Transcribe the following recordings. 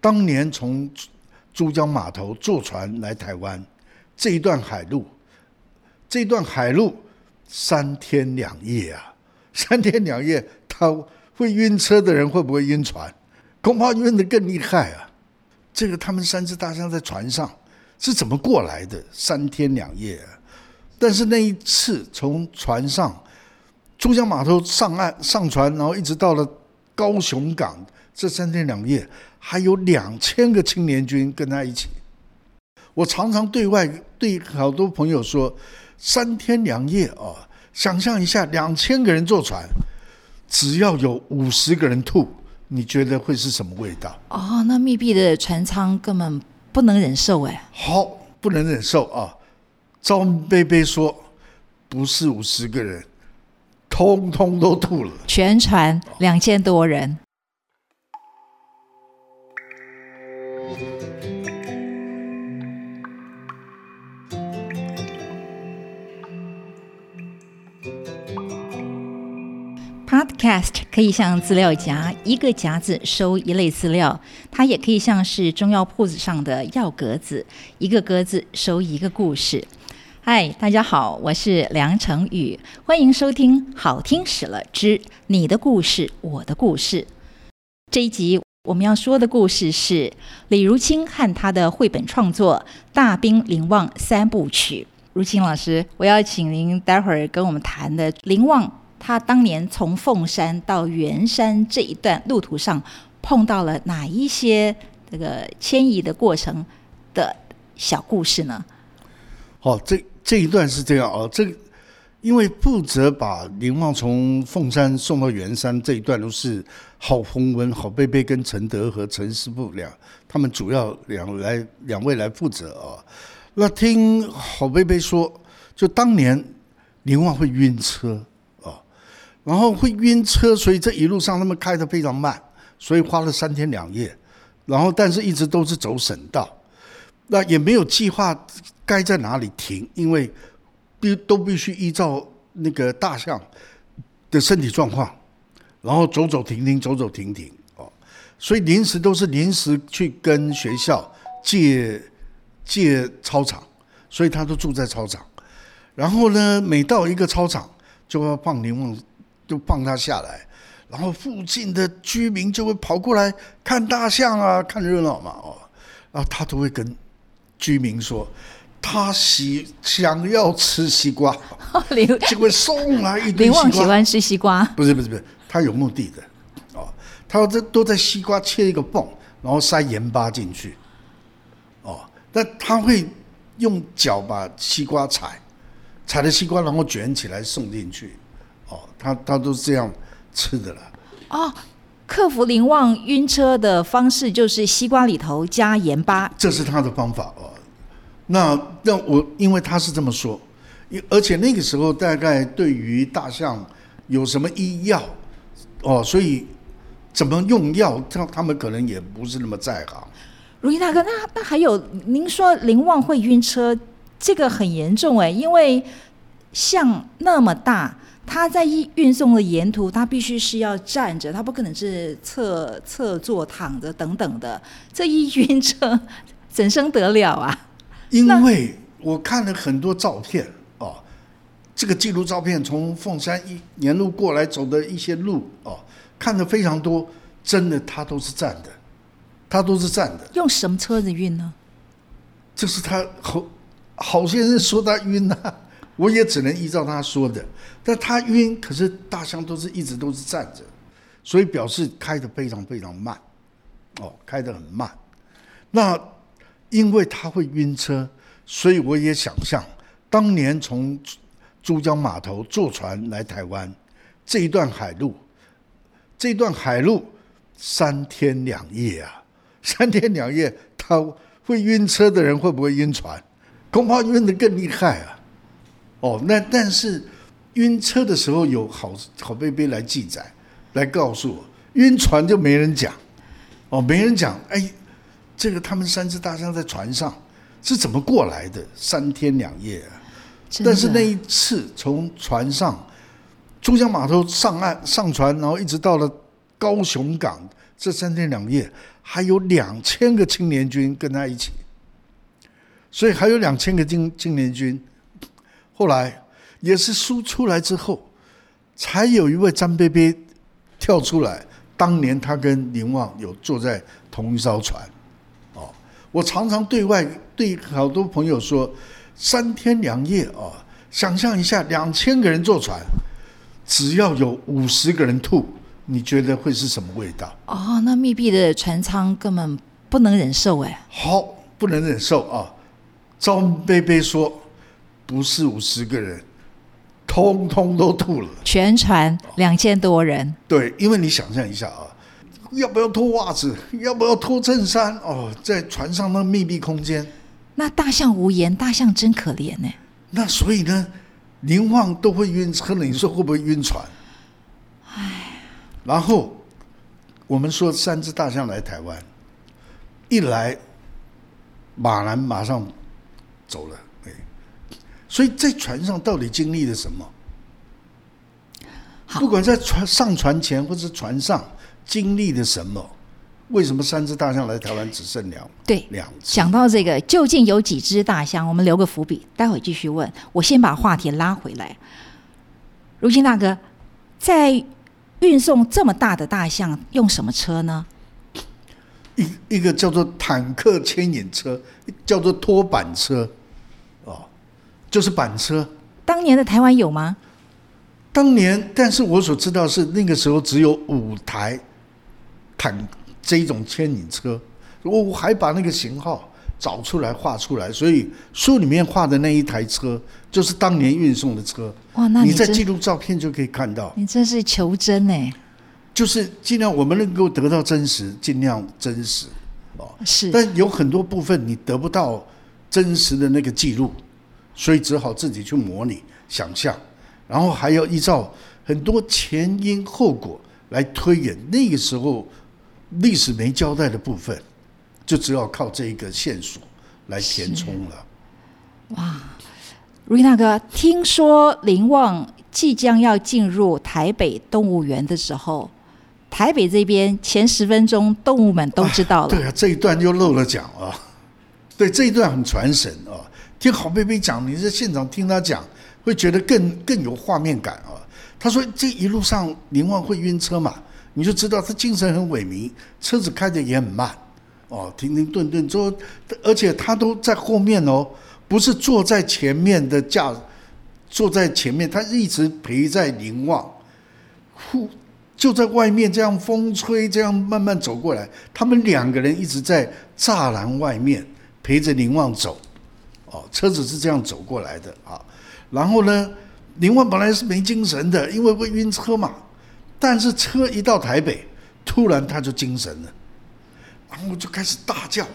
当年从珠江码头坐船来台湾，这一段海路，这段海路三天两夜啊，三天两夜，他会晕车的人会不会晕船？恐怕晕的更厉害啊！这个他们三只大象在船上是怎么过来的？三天两夜啊！但是那一次从船上珠江码头上岸上船，然后一直到了高雄港，这三天两夜还有两千个青年军跟他一起。我常常对外对好多朋友说，三天两夜啊，想象一下，两千个人坐船，只要有五十个人吐。你觉得会是什么味道？哦，那密闭的船舱根本不能忍受哎。好，不能忍受啊！赵贝贝说，不是五十个人，通通都吐了。全船两千多人。Podcast 可以像资料夹，一个夹子收一类资料；它也可以像是中药铺子上的药格子，一个格子收一个故事。嗨，大家好，我是梁成宇，欢迎收听《好听死了之你的故事，我的故事》。这一集我们要说的故事是李如清和他的绘本创作《大兵临望三部曲》。如清老师，我要请您待会儿跟我们谈的临望。他当年从凤山到圆山这一段路途上，碰到了哪一些这个迁移的过程的小故事呢？好，这这一段是这样哦，这因为负责把林旺从凤山送到圆山这一段，都是郝洪文、郝贝贝跟陈德和陈师傅两他们主要两来两位来负责啊。那听郝贝贝说，就当年林旺会晕车。然后会晕车，所以这一路上他们开得非常慢，所以花了三天两夜。然后，但是一直都是走省道，那也没有计划该在哪里停，因为必都必须依照那个大象的身体状况，然后走走停停，走走停停哦。所以临时都是临时去跟学校借借操场，所以他都住在操场。然后呢，每到一个操场就要放柠檬。就放他下来，然后附近的居民就会跑过来看大象啊，看热闹嘛，哦，然后他都会跟居民说，他喜想要吃西瓜，就会送来一堆西瓜。喜欢吃西瓜？不是不是不是，他有目的的，哦，他这都在西瓜切一个缝，然后塞盐巴进去，哦，那他会用脚把西瓜踩，踩了西瓜，然后卷起来送进去。哦，他他都是这样吃的了。哦，克服林旺晕车的方式就是西瓜里头加盐巴，这是他的方法哦。那那我因为他是这么说，而且那个时候大概对于大象有什么医药哦，所以怎么用药，他他们可能也不是那么在行。如意大哥，那那还有您说林旺会晕车，这个很严重哎，因为象那么大。他在运运送的沿途，他必须是要站着，他不可能是侧侧坐躺着等等的。这一晕车，怎生得了啊？因为我看了很多照片哦，这个记录照片从凤山一沿路过来走的一些路哦，看的非常多，真的他都是站的，他都是站的。用什么车子运呢？就是他好好些人说他晕呐。我也只能依照他说的，但他晕，可是大象都是一直都是站着，所以表示开的非常非常慢，哦，开的很慢。那因为他会晕车，所以我也想象当年从珠江码头坐船来台湾这一段海路，这一段海路三天两夜啊，三天两夜，他会晕车的人会不会晕船？恐怕晕的更厉害啊！哦，那但是晕车的时候有好好贝贝来记载，来告诉我，晕船就没人讲，哦，没人讲，哎，这个他们三只大象在船上是怎么过来的？三天两夜啊！但是那一次从船上珠江码头上岸上船，然后一直到了高雄港，这三天两夜还有两千个青年军跟他一起，所以还有两千个青青年军。后来也是书出来之后，才有一位张贝贝跳出来。当年他跟林旺有坐在同一艘船，哦，我常常对外对好多朋友说，三天两夜哦，想象一下两千个人坐船，只要有五十个人吐，你觉得会是什么味道？哦，那密闭的船舱根本不能忍受哎。好，不能忍受啊！张贝贝说，不是五十个人。通通都吐了，全船两千多人。对，因为你想象一下啊，要不要脱袜子？要不要脱衬衫？哦，在船上那密闭空间，那大象无言，大象真可怜呢。那所以呢，林旺都会晕车了，你说会不会晕船？哎。然后我们说三只大象来台湾，一来马兰马上走了。所以在船上到底经历了什么？不管在船上船前或者船上经历了什么，为什么三只大象来台湾只剩两对两只？讲到这个，究竟有几只大象？我们留个伏笔，待会继续问。我先把话题拉回来。如今大哥，在运送这么大的大象，用什么车呢？一一个叫做坦克牵引车，叫做拖板车。就是板车，当年的台湾有吗？当年，但是我所知道是那个时候只有五台坦这一种牵引车，我我还把那个型号找出来画出来，所以书里面画的那一台车就是当年运送的车。哇，那你在记录照片就可以看到，你真是求真哎！就是尽量我们能够得到真实，尽量真实哦。是，但有很多部分你得不到真实的那个记录。所以只好自己去模拟、想象，然后还要依照很多前因后果来推演。那个时候历史没交代的部分，就只要靠这一个线索来填充了。哇，如意大哥，听说林旺即将要进入台北动物园的时候，台北这边前十分钟动物们都知道了。对啊，这一段又漏了讲啊。对，这一段很传神啊。听郝贝贝讲，你在现场听他讲，会觉得更更有画面感啊。他说这一路上林旺会晕车嘛，你就知道他精神很萎靡，车子开的也很慢，哦，停停顿顿，之后，而且他都在后面哦，不是坐在前面的驾，坐在前面，他一直陪在林旺，呼，就在外面这样风吹，这样慢慢走过来，他们两个人一直在栅栏外面陪着林旺走。哦，车子是这样走过来的啊，然后呢，林旺本来是没精神的，因为会晕车嘛。但是车一到台北，突然他就精神了，然后就开始大叫，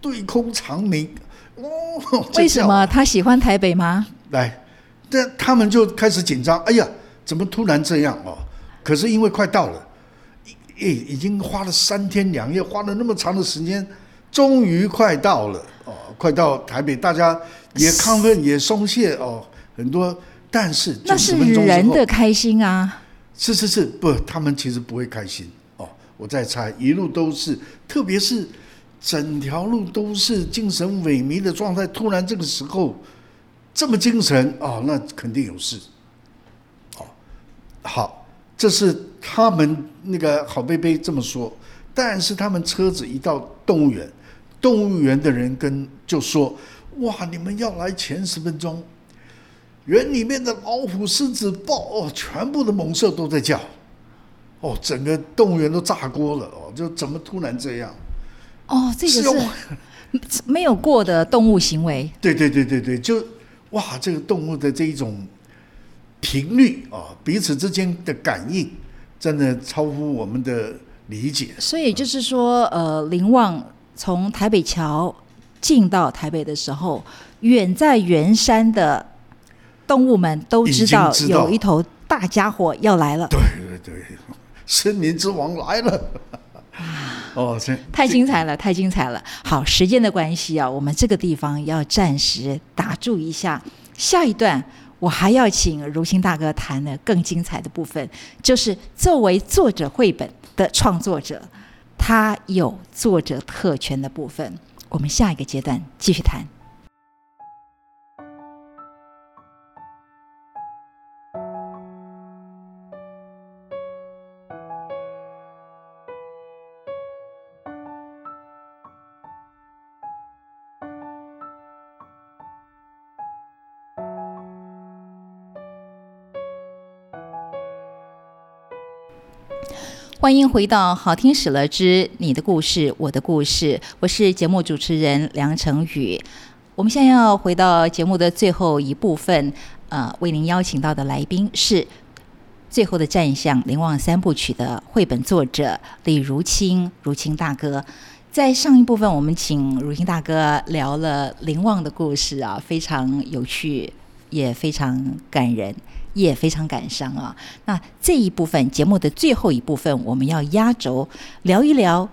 对空长鸣。哦，为什么他喜欢台北吗？来，但他们就开始紧张。哎呀，怎么突然这样哦？可是因为快到了，诶，已经花了三天两夜，花了那么长的时间，终于快到了。快到台北，大家也亢奋，也松懈哦，很多。但是那是人的开心啊！是是是，不，他们其实不会开心哦。我在猜，一路都是，特别是整条路都是精神萎靡的状态，突然这个时候这么精神哦，那肯定有事。哦，好，这是他们那个郝贝贝这么说。但是他们车子一到动物园。动物园的人跟就说：“哇，你们要来前十分钟，园里面的老虎、狮子、豹哦，全部的猛兽都在叫，哦，整个动物园都炸锅了哦，就怎么突然这样？哦，这个是 没有过的动物行为。对对对对对，就哇，这个动物的这一种频率啊，彼此之间的感应，真的超乎我们的理解。所以就是说，呃，林旺。从台北桥进到台北的时候，远在圆山的动物们都知道有一头大家伙要来了。对对对，森林之王来了！哦，这太精彩了，太精彩了！好，时间的关系啊，我们这个地方要暂时打住一下。下一段我还要请如新大哥谈的更精彩的部分，就是作为作者绘本的创作者。它有作者特权的部分。我们下一个阶段继续谈。欢迎回到《好听史了之你的故事我的故事》，我是节目主持人梁成宇。我们现在要回到节目的最后一部分，呃，为您邀请到的来宾是《最后的战象》林旺三部曲的绘本作者李如清，如清大哥。在上一部分，我们请如清大哥聊了林旺的故事啊，非常有趣，也非常感人。也非常感伤啊！那这一部分节目的最后一部分，我们要压轴聊一聊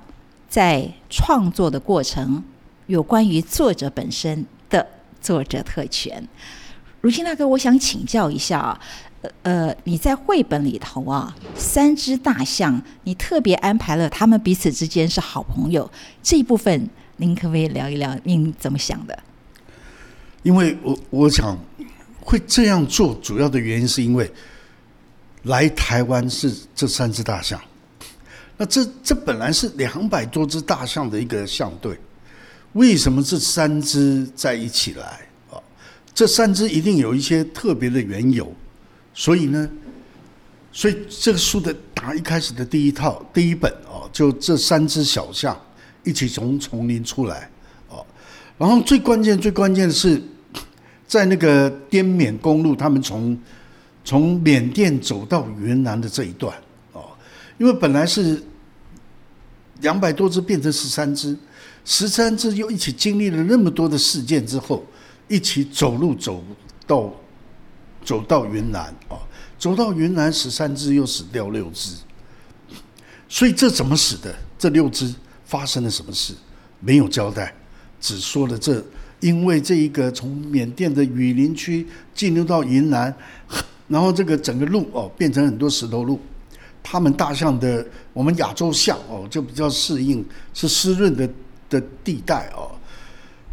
在创作的过程有关于作者本身的作者特权。如新大哥，我想请教一下啊，呃，你在绘本里头啊，三只大象，你特别安排了他们彼此之间是好朋友这一部分，您可不可以聊一聊您怎么想的？因为我我想。会这样做，主要的原因是因为来台湾是这三只大象，那这这本来是两百多只大象的一个象队，为什么这三只在一起来啊？这三只一定有一些特别的缘由，所以呢，所以这个书的打一开始的第一套第一本哦，就这三只小象一起从丛林出来哦，然后最关键最关键的是。在那个滇缅公路，他们从从缅甸走到云南的这一段哦，因为本来是两百多只变成十三只，十三只又一起经历了那么多的事件之后，一起走路走到走到云南哦，走到云南十三只又死掉六只，所以这怎么死的？这六只发生了什么事？没有交代，只说了这。因为这一个从缅甸的雨林区进入到云南，然后这个整个路哦变成很多石头路，他们大象的我们亚洲象哦就比较适应是湿润的的地带哦，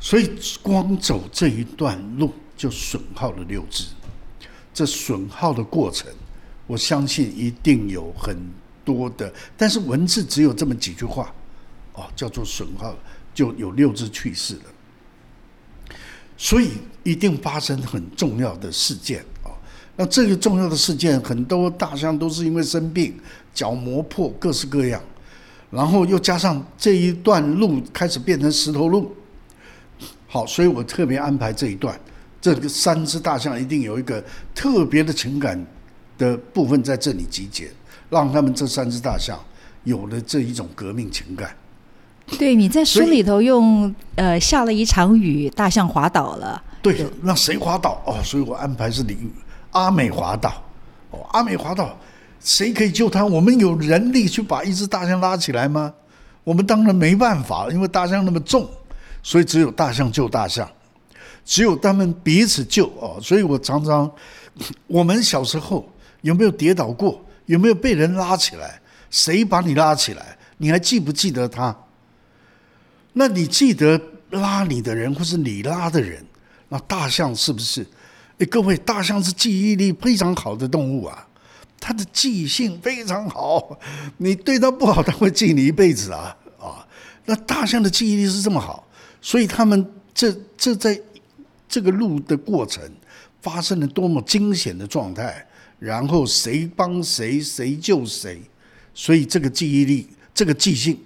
所以光走这一段路就损耗了六只，这损耗的过程，我相信一定有很多的，但是文字只有这么几句话哦，叫做损耗就有六只去世了。所以一定发生很重要的事件啊！那这个重要的事件，很多大象都是因为生病，脚磨破，各式各样。然后又加上这一段路开始变成石头路，好，所以我特别安排这一段，这个三只大象一定有一个特别的情感的部分在这里集结，让他们这三只大象有了这一种革命情感。对，你在书里头用呃下了一场雨，大象滑倒了。对，让谁滑倒哦？所以我安排是李阿美滑倒。哦，阿美滑倒，谁可以救他？我们有人力去把一只大象拉起来吗？我们当然没办法，因为大象那么重，所以只有大象救大象，只有他们彼此救哦。所以我常常，我们小时候有没有跌倒过？有没有被人拉起来？谁把你拉起来？你还记不记得他？那你记得拉你的人，或是你拉的人？那大象是不是？哎，各位，大象是记忆力非常好的动物啊，它的记性非常好。你对它不好，它会记你一辈子啊啊！那大象的记忆力是这么好，所以他们这这在这个路的过程发生了多么惊险的状态，然后谁帮谁，谁救谁，所以这个记忆力，这个记性。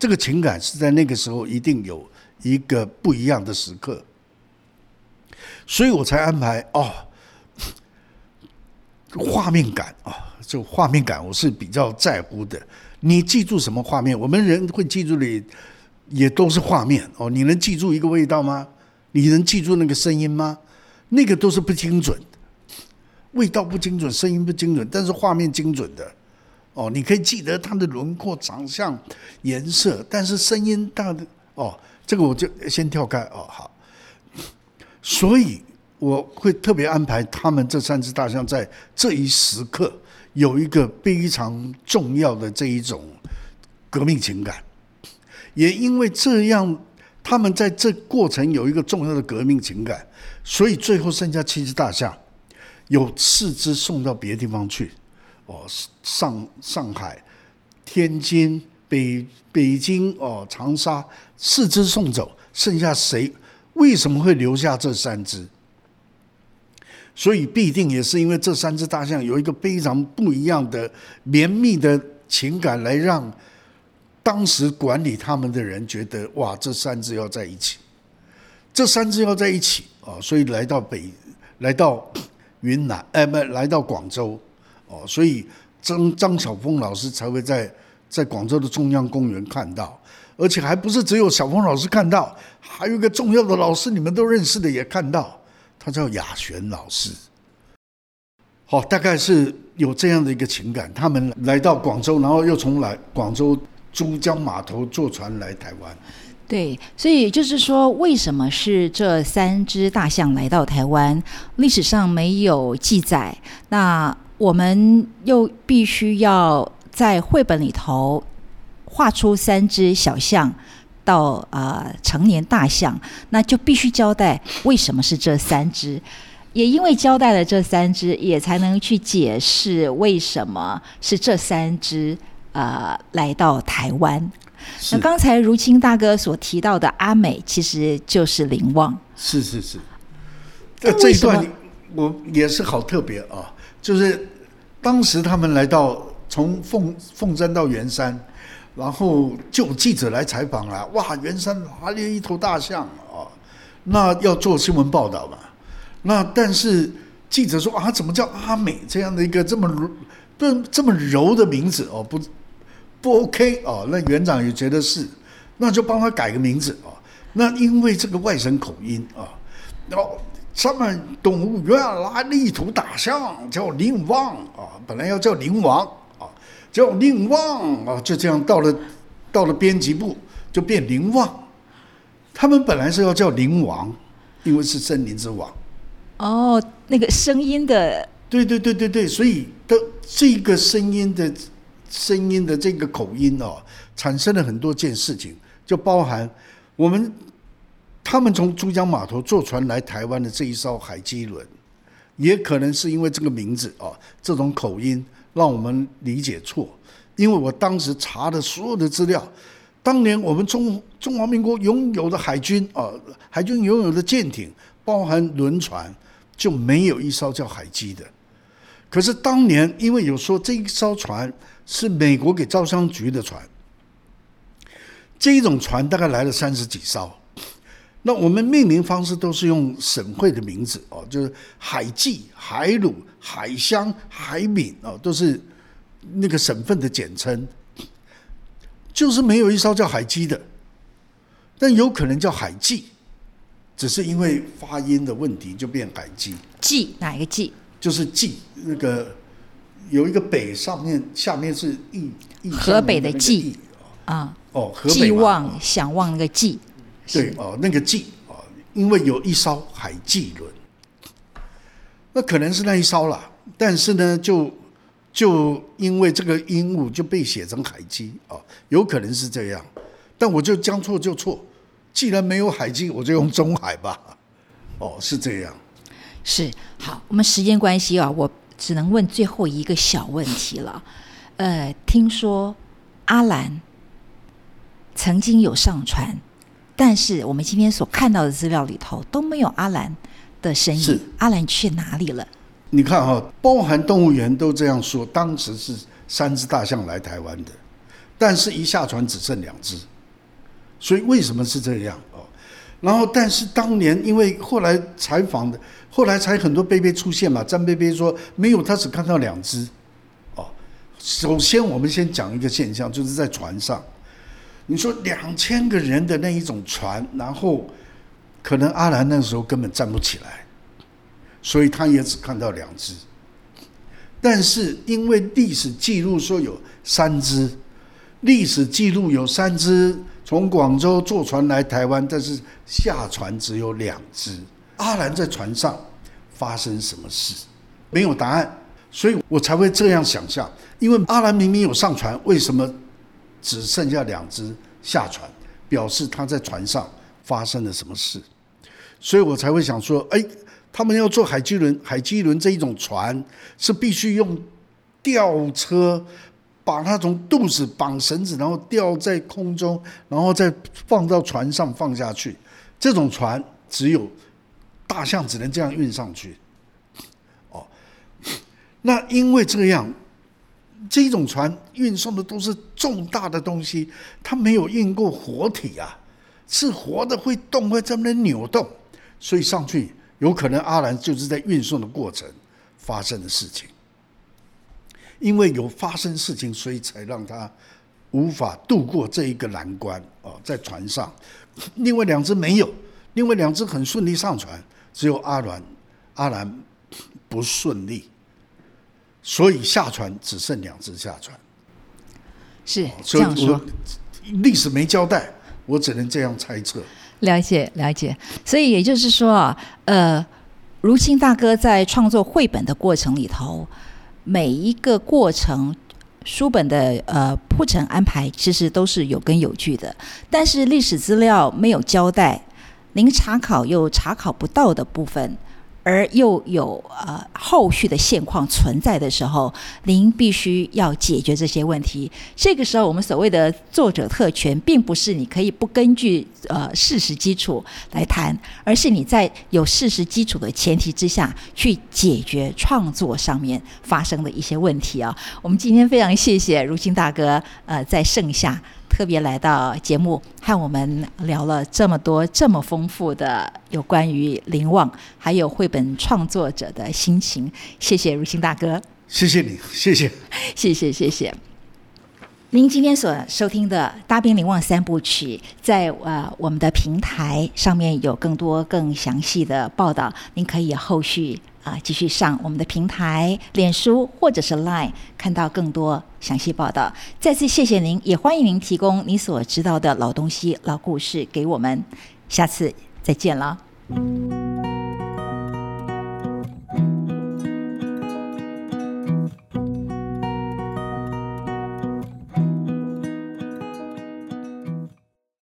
这个情感是在那个时候一定有一个不一样的时刻，所以我才安排哦，画面感啊，这画面感我是比较在乎的。你记住什么画面？我们人会记住的也都是画面哦。你能记住一个味道吗？你能记住那个声音吗？那个都是不精准，味道不精准，声音不精准，但是画面精准的。哦，你可以记得它的轮廓、长相、颜色，但是声音大的哦，这个我就先跳开哦。好，所以我会特别安排他们这三只大象在这一时刻有一个非常重要的这一种革命情感也因为这样，他们在这过程有一个重要的革命情感，所以最后剩下七只大象，有四只送到别的地方去，哦，上上海、天津、北北京哦，长沙四只送走，剩下谁？为什么会留下这三只？所以必定也是因为这三只大象有一个非常不一样的绵密的情感，来让当时管理他们的人觉得哇，这三只要在一起，这三只要在一起啊！所以来到北，来到云南，哎，不，来到广州哦，所以张张晓峰老师才会在在广州的中央公园看到，而且还不是只有小峰老师看到，还有一个重要的老师，你们都认识的也看到。他叫雅璇老师，好，大概是有这样的一个情感。他们来到广州，然后又从来广州珠江码头坐船来台湾。对，所以就是说，为什么是这三只大象来到台湾？历史上没有记载，那我们又必须要在绘本里头画出三只小象。到啊，成年大象，那就必须交代为什么是这三只，也因为交代了这三只，也才能去解释为什么是这三只啊来到台湾。那刚才如清大哥所提到的阿美，其实就是林旺。是是是，这这一段我也是好特别啊，就是当时他们来到从凤凤山到圆山。然后就有记者来采访了，哇，圆山哪里一头大象啊？那要做新闻报道嘛？那但是记者说啊，怎么叫阿美这样的一个这么不这么柔的名字哦？不不 OK 哦？那园长也觉得是，那就帮他改个名字啊。那因为这个外省口音啊，然后他们动物园来了一头大象，叫林王啊，本来要叫林王啊。叫林旺啊，就这样到了，到了编辑部就变林旺。他们本来是要叫林王，因为是森林之王。哦，那个声音的。对对对对对，所以的这个声音的声音的这个口音哦，产生了很多件事情，就包含我们他们从珠江码头坐船来台湾的这一艘海基轮，也可能是因为这个名字哦，这种口音。让我们理解错，因为我当时查的所有的资料，当年我们中中华民国拥有的海军啊，海军拥有的舰艇，包含轮船，就没有一艘叫海基的。可是当年因为有说这一艘船是美国给招商局的船，这一种船大概来了三十几艘。那我们命名方式都是用省会的名字哦，就是海记、海鲁、海乡、海闽哦，都是那个省份的简称。就是没有一艘叫海基的，但有可能叫海记，只是因为发音的问题就变海基。记哪一个记？就是记那个有一个北上面下面是义河北的记啊哦，寄望想望那个记。对哦，那个记哦，因为有一艘海记轮，那可能是那一艘了。但是呢，就就因为这个鹦鹉就被写成海基哦，有可能是这样。但我就将错就错，既然没有海基，我就用中海吧。哦，是这样。是好，我们时间关系啊，我只能问最后一个小问题了。呃，听说阿兰曾经有上船。但是我们今天所看到的资料里头都没有阿兰的身影，阿兰去哪里了？你看哈，包含动物园都这样说，当时是三只大象来台湾的，但是一下船只剩两只，所以为什么是这样哦？然后，但是当年因为后来采访的，后来才很多贝贝出现嘛，张贝贝说没有，他只看到两只。哦，首先我们先讲一个现象，就是在船上。你说两千个人的那一种船，然后可能阿兰那时候根本站不起来，所以他也只看到两只。但是因为历史记录说有三只，历史记录有三只从广州坐船来台湾，但是下船只有两只。阿兰在船上发生什么事？没有答案，所以我才会这样想象。因为阿兰明明有上船，为什么？只剩下两只下船，表示他在船上发生了什么事，所以我才会想说，哎，他们要做海基轮，海基轮这一种船是必须用吊车把它从肚子绑绳子，然后吊在空中，然后再放到船上放下去。这种船只有大象只能这样运上去。哦，那因为这样。这种船运送的都是重大的东西，它没有运过活体啊，是活的会动，会在那边扭动，所以上去有可能阿兰就是在运送的过程发生的事情，因为有发生事情，所以才让他无法渡过这一个难关啊，在船上，另外两只没有，另外两只很顺利上船，只有阿兰，阿兰不顺利。所以下船只剩两只下船，是这样说。历史没交代，我只能这样猜测。了解了解，所以也就是说啊，呃，如清大哥在创作绘本的过程里头，每一个过程书本的呃铺陈安排，其实都是有根有据的。但是历史资料没有交代，您查考又查考不到的部分。而又有呃后续的现况存在的时候，您必须要解决这些问题。这个时候，我们所谓的作者特权，并不是你可以不根据呃事实基础来谈，而是你在有事实基础的前提之下去解决创作上面发生的一些问题啊。我们今天非常谢谢如新大哥呃在盛夏。特别来到节目，和我们聊了这么多、这么丰富的有关于灵望还有绘本创作者的心情。谢谢如新大哥，谢谢你，谢谢，谢谢，谢谢。您今天所收听的《大兵灵旺三部曲》，在呃我们的平台上面有更多更详细的报道，您可以后续。啊，继续上我们的平台、脸书或者是 Line，看到更多详细报道。再次谢谢您，也欢迎您提供你所知道的老东西、老故事给我们。下次再见了。